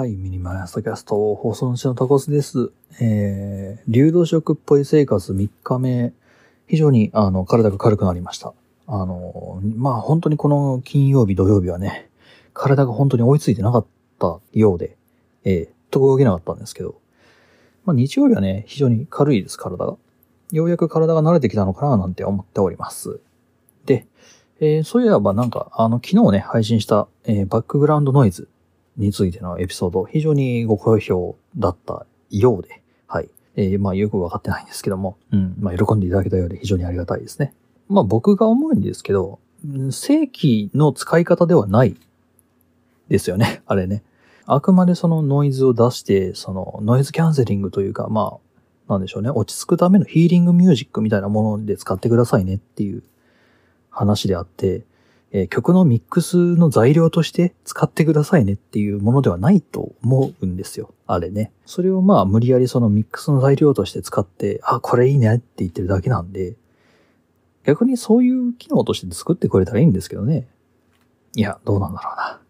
はい、ミニマラストキャスト放送中のタコスです。えー、流動食っぽい生活3日目、非常にあの体が軽くなりました。あの、まあ本当にこの金曜日、土曜日はね、体が本当に追いついてなかったようで、えー、と動けなかったんですけど、まあ日曜日はね、非常に軽いです、体が。ようやく体が慣れてきたのかななんて思っております。で、えーそういえばなんか、あの、昨日ね、配信した、えーバックグラウンドノイズについてのエピソード、非常にご好評だったようで、はい。えーまあ、よくわかってないんですけども、うん、まあ、喜んでいただけたようで非常にありがたいですね。まあ、僕が思うんですけど、正規の使い方ではないですよね、あれね。あくまでそのノイズを出して、そのノイズキャンセリングというか、まあ、なんでしょうね、落ち着くためのヒーリングミュージックみたいなもので使ってくださいねっていう話であって、えー曲のミックスの材料として使ってくださいねっていうものではないと思うんですよ。あれね。それをまあ無理やりそのミックスの材料として使って、あ、これいいねって言ってるだけなんで、逆にそういう機能として作ってくれたらいいんですけどね。いや、どうなんだろうな。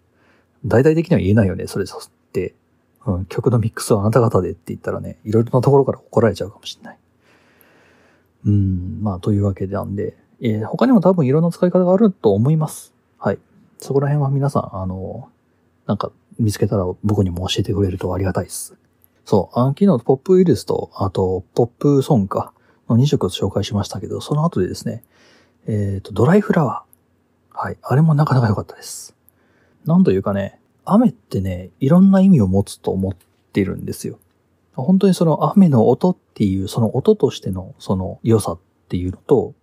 大々的には言えないよね、それさって。うん、曲のミックスはあなた方でって言ったらね、いろいろなところから怒られちゃうかもしれない。うん、まあ、というわけでなんで、えー他にも多分いろんな使い方があると思います。はい。そこら辺は皆さん、あの、なんか見つけたら僕にも教えてくれるとありがたいです。そう、あの昨日ポップウイルスと、あと、ポップソングか、の2色を紹介しましたけど、その後でですね、えっ、と、ドライフラワー。はい。あれもなかなか良かったです。なんというかね、雨ってね、いろんな意味を持つと思ってるんですよ。本当にその雨の音っていう、その音としてのその良さっていうのと、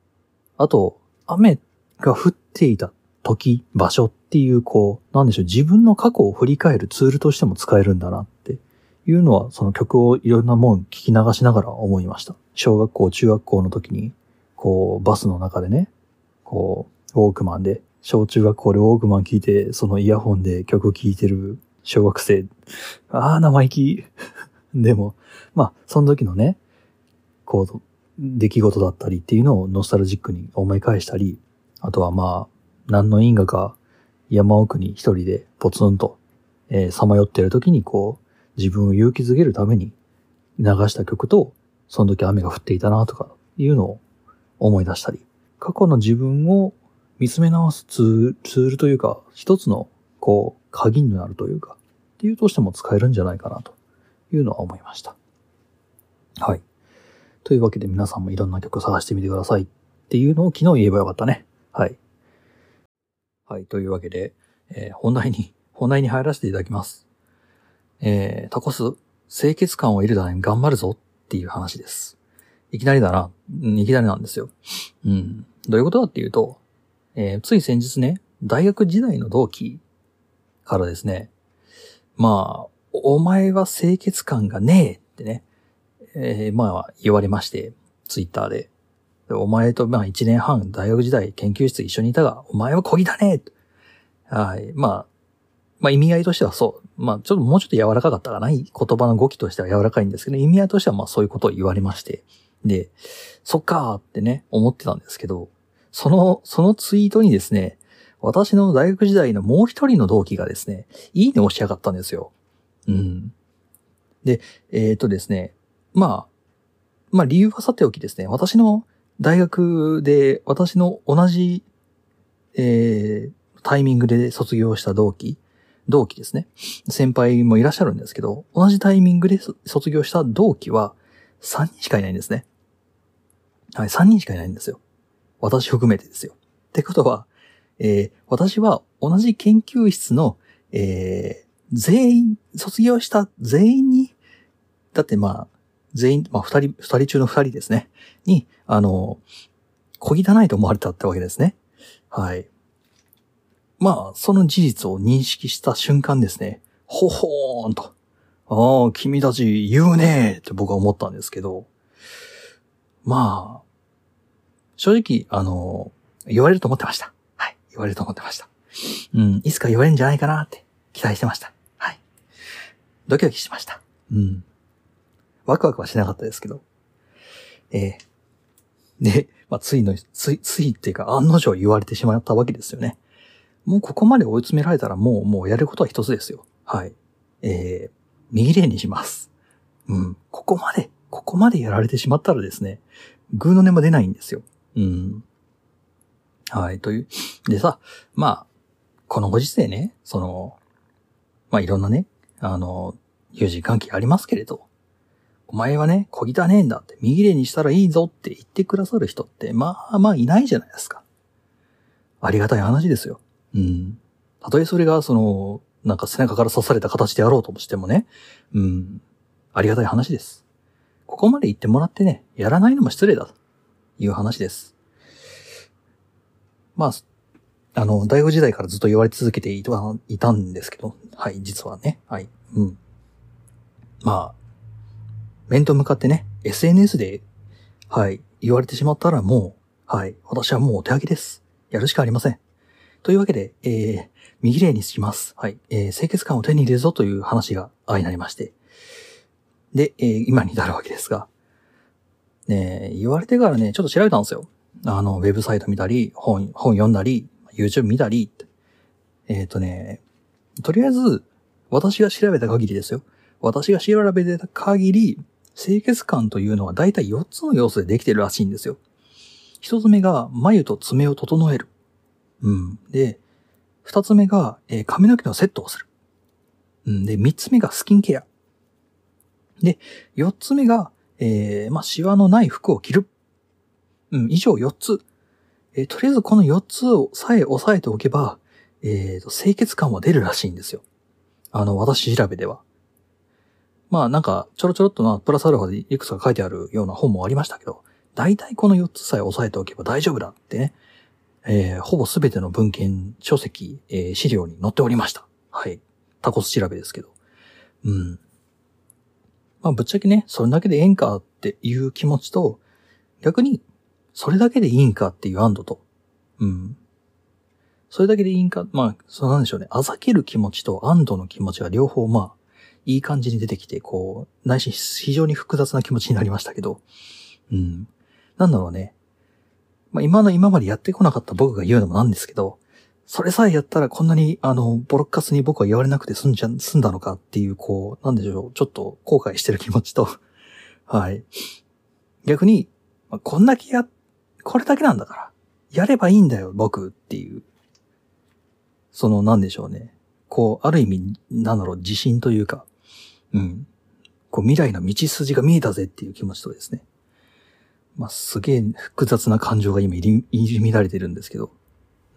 あと、雨が降っていた時、場所っていう、こう、なんでしょう、自分の過去を振り返るツールとしても使えるんだなっていうのは、その曲をいろんなもん聞き流しながら思いました。小学校、中学校の時に、こう、バスの中でね、こう、ウォークマンで、小中学校でウォークマン聞いて、そのイヤホンで曲を聴いてる小学生。ああ、生意気。でも、まあ、その時のね、こう、出来事だったりっていうのをノスタルジックに思い返したり、あとはまあ、何の因果か山奥に一人でポツンと、えー、さまよっている時にこう、自分を勇気づけるために流した曲と、その時雨が降っていたなとかいうのを思い出したり、過去の自分を見つめ直すツールツールというか、一つのこう、鍵になるというか、っていうとしても使えるんじゃないかなというのは思いました。はい。というわけで皆さんもいろんな曲探してみてくださいっていうのを昨日言えばよかったね。はい。はい。というわけで、えー本題に、本題に入らせていただきます。えー、タコス、清潔感を得るために頑張るぞっていう話です。いきなりだな。いきなりなんですよ。うん。どういうことかっていうと、えーつい先日ね、大学時代の同期からですね、まあ、お前は清潔感がねえってね、えーまあ、言われまして、ツイッターで。でお前と、まあ、一年半、大学時代研究室一緒にいたが、お前は小汚ねはい。まあ、まあ、意味合いとしてはそう。まあ、ちょっともうちょっと柔らかかったかない。言葉の語気としては柔らかいんですけど、意味合いとしてはまあ、そういうことを言われまして。で、そっかーってね、思ってたんですけど、その、そのツイートにですね、私の大学時代のもう一人の同期がですね、いいねをしやがったんですよ。うん。で、えっ、とですね、まあ、まあ理由はさておきですね、私の大学で、私の同じ、えータイミングで卒業した同期、同期ですね。先輩もいらっしゃるんですけど、同じタイミングで卒業した同期は3人しかいないんですね。はい、3人しかいないんですよ。私含めてですよ。ってことは、えー私は同じ研究室の、えー全員、卒業した全員に、だってまあ、全員、まあ二人、二人中の二人ですね。に、あの、小汚いと思われたってわけですね。はい。まあ、その事実を認識した瞬間ですね。ほほーんと。ああ、君たち言うねーって僕は思ったんですけど。まあ、正直、あの、言われると思ってました。はい。言われると思ってました。うん。いつか言われるんじゃないかなって期待してました。はい。ドキドキしました。うん。ワクワクはしなかったですけど。ええで、まあ、ついの、つい、ついっていうか、案の定言われてしまったわけですよね。もうここまで追い詰められたらもう、もうやることは一つですよ。はい。えー、右霊にします。うん。ここまで、ここまでやられてしまったらですね、グーの音も出ないんですよ。うん。はい、という。でさ、まあ、このご時世ね、その、まあいろんなね、あの、友人関係ありますけれど、お前はね、小汚ねえんだって、右霊にしたらいいぞって言ってくださる人って、まあまあいないじゃないですか。ありがたい話ですよ。うん。たとえそれが、その、なんか背中から刺された形であろうとしてもね、うん。ありがたい話です。ここまで言ってもらってね、やらないのも失礼だという話です。まあ、あの、大学時代からずっと言われ続けていたんですけど、はい、実はね、はい、うん。まあ、面と向かってね、SNS で、はい、言われてしまったらもう、はい、私はもうお手上げです。やるしかありません。というわけで、えー、右霊にします。はい、えー、清潔感を手に入れるぞという話が相なりまして。で、えー、今に至るわけですが、ね言われてからね、ちょっと調べたんですよ。あの、ウェブサイト見たり、本、本読んだり、YouTube 見たり。えっ、ー、とね、とりあえず、私が調べた限りですよ。私が調べた限り、清潔感というのは大体4つの要素でできてるらしいんですよ。一つ目が、眉と爪を整える。うん。で、二つ目が、えー髪の毛のセットをする。うん。で、三つ目がスキンケア。で、四つ目が、えー、まあ、シワのない服を着る。うん、以上4つ。えーとりあえずこの4つをさえ押さえておけば、えー、清潔感は出るらしいんですよ。あの、私調べでは。まあなんか、ちょろちょろっとな、プラスアルファでいくつか書いてあるような本もありましたけど、大体この4つさえ押さえておけば大丈夫だってね、えーほぼすべての文献、書籍、えー資料に載っておりました。はい。タコス調べですけど。うん。まあぶっちゃけね、それだけでええんかっていう気持ちと、逆に、それだけでいいんかっていう安堵と、うん。それだけでいいんか、まあ、そうなんでしょうね。あざける気持ちと安堵の気持ちが両方、まあ、いい感じに出てきて、こう、内心非常に複雑な気持ちになりましたけど、うん。なんだろうね。まあ、今の今までやってこなかった僕が言うのもなんですけど、それさえやったらこんなに、あの、ボロッカスに僕は言われなくて済んじゃ、済んだのかっていう、こう、なんでしょう、ちょっと後悔してる気持ちと、はい。逆に、まあこんだけや、これだけなんだから、やればいいんだよ、僕っていう。その、なんでしょうね。こう、ある意味、なんだろう、自信というか、うん。こう、未来の道筋が見えたぜっていう気持ちとですね。まあ、すげえ複雑な感情が今入り、入り乱れてるんですけど。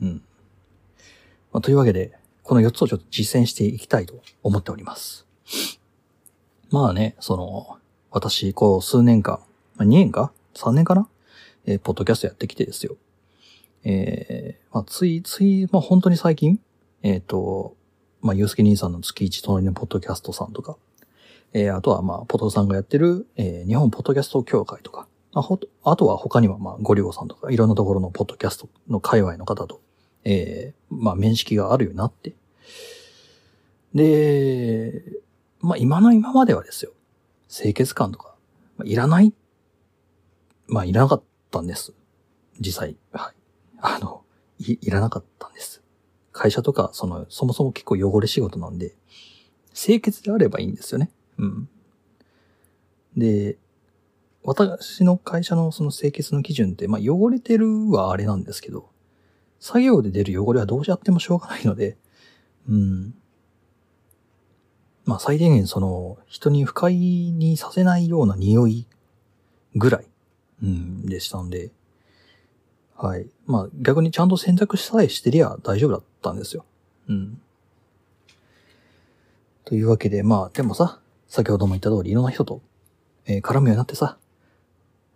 うん。まあ、というわけで、この4つをちょっと実践していきたいと思っております。まあね、その、私、こう、数年間、まあ、2年か ?3 年かな？えーポッドキャストやってきてですよ。えー、まあ、つい、つい、まあ、本当に最近、えっ、と、まあ、ゆうすけ兄さんの月一隣のポッドキャストさんとか、えー、あとは、まあ、ポトさんがやってる、えー、日本ポッドキャスト協会とか、ああとは他には、まあ、ゴリゴさんとか、いろんなところのポッドキャストの界隈の方と、えー、まあ、面識があるようになって。で、まあ、今の今まではですよ、清潔感とか、まあ、いらない、まあ、いらなかったんです。実際、はい。あの、い、いらなかったんです。会社とか、その、そもそも結構汚れ仕事なんで、清潔であればいいんですよね。で、私の会社のその清潔の基準って、まあ汚れてるはあれなんですけど、作業で出る汚れはどうやってもしょうがないので、うん。まあ最低限その、人に不快にさせないような匂いぐらい、うん、でしたんで、はい。まあ逆にちゃんと洗濯さえしてりゃ大丈夫だったんですよ。うん。というわけで、まあでもさ、先ほども言った通りいろんな人と、えー絡むようになってさ、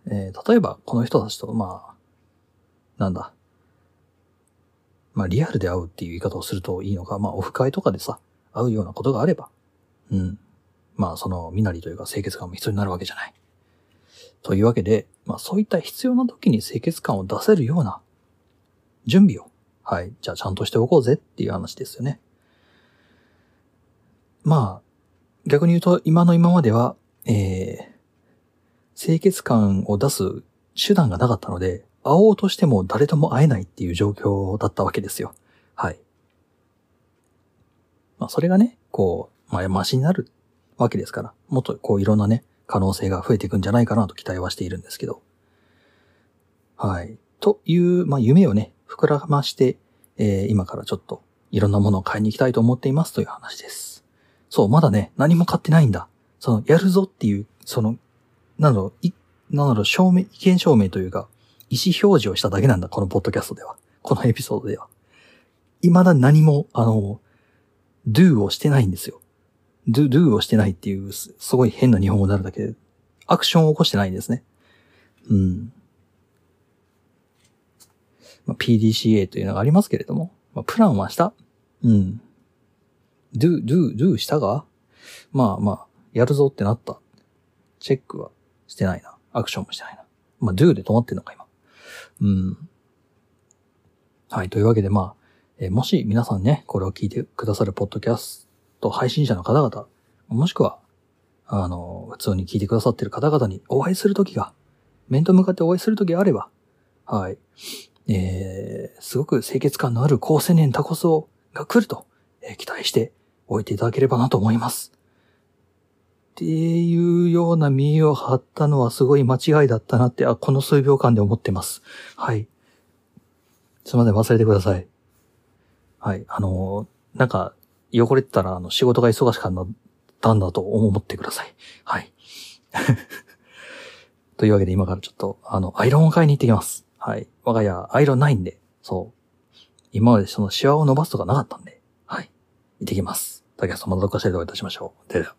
えー例えばこの人たちと、まあ、なんだ。まあリアルで会うっていう言い方をするといいのか、まあオフ会とかでさ、会うようなことがあれば、うん。まあその身なりというか清潔感も必要になるわけじゃない。というわけで、まあそういった必要な時に清潔感を出せるような準備を、はい、じゃあちゃんとしておこうぜっていう話ですよね。まあ、逆に言うと今の今までは、えー、清潔感を出す手段がなかったので、会おうとしても誰とも会えないっていう状況だったわけですよ。はい。まあそれがね、こう、まあ、マシになるわけですから、もっとこういろんなね、可能性が増えていくんじゃないかなと期待はしているんですけど。はい。という、まあ、夢をね、膨らまして、えー、今からちょっといろんなものを買いに行きたいと思っていますという話です。そう、まだね、何も買ってないんだ。その、やるぞっていう、その、なんだろう、い、なんだろう、証明、意見証明というか、意思表示をしただけなんだ、このポッドキャストでは。このエピソードでは。未だ何も、あの、do をしてないんですよ。do, do をしてないっていう、すごい変な日本語になるだけで、アクションを起こしてないんですね。うん。まあ、PDCA というのがありますけれども、まあ、プランはした。うん。Do, do, do したが？まあまあ、やるぞってなった。チェックはしてないな。アクションもしてないな。まあ、do で止まってんのか、今。うん。はい。というわけで、まあ、えー、もし皆さんね、これを聞いてくださるポッドキャスト配信者の方々、もしくは、あの、普通に聞いてくださってる方々にお会いするときが、面と向かってお会いするときがあれば、はい。えー、すごく清潔感のある高青年タコスをが来ると、えー、期待しておいていただければなと思います。っていうような見栄を張ったのはすごい間違いだったなって、あ、この数秒間で思ってます。はい。すいません、忘れてください。はい。あの、なんか、汚れてたら、あの、仕事が忙しかったんだと思ってください。はい。というわけで今からちょっと、あの、アイロンを買いに行ってきます。はい。我が家、アイロンないんで、そう。今までそのシワを伸ばすとかなかったんで、行ってきます。竹谷さんまたどっかしらでお会いいたしましょう。では。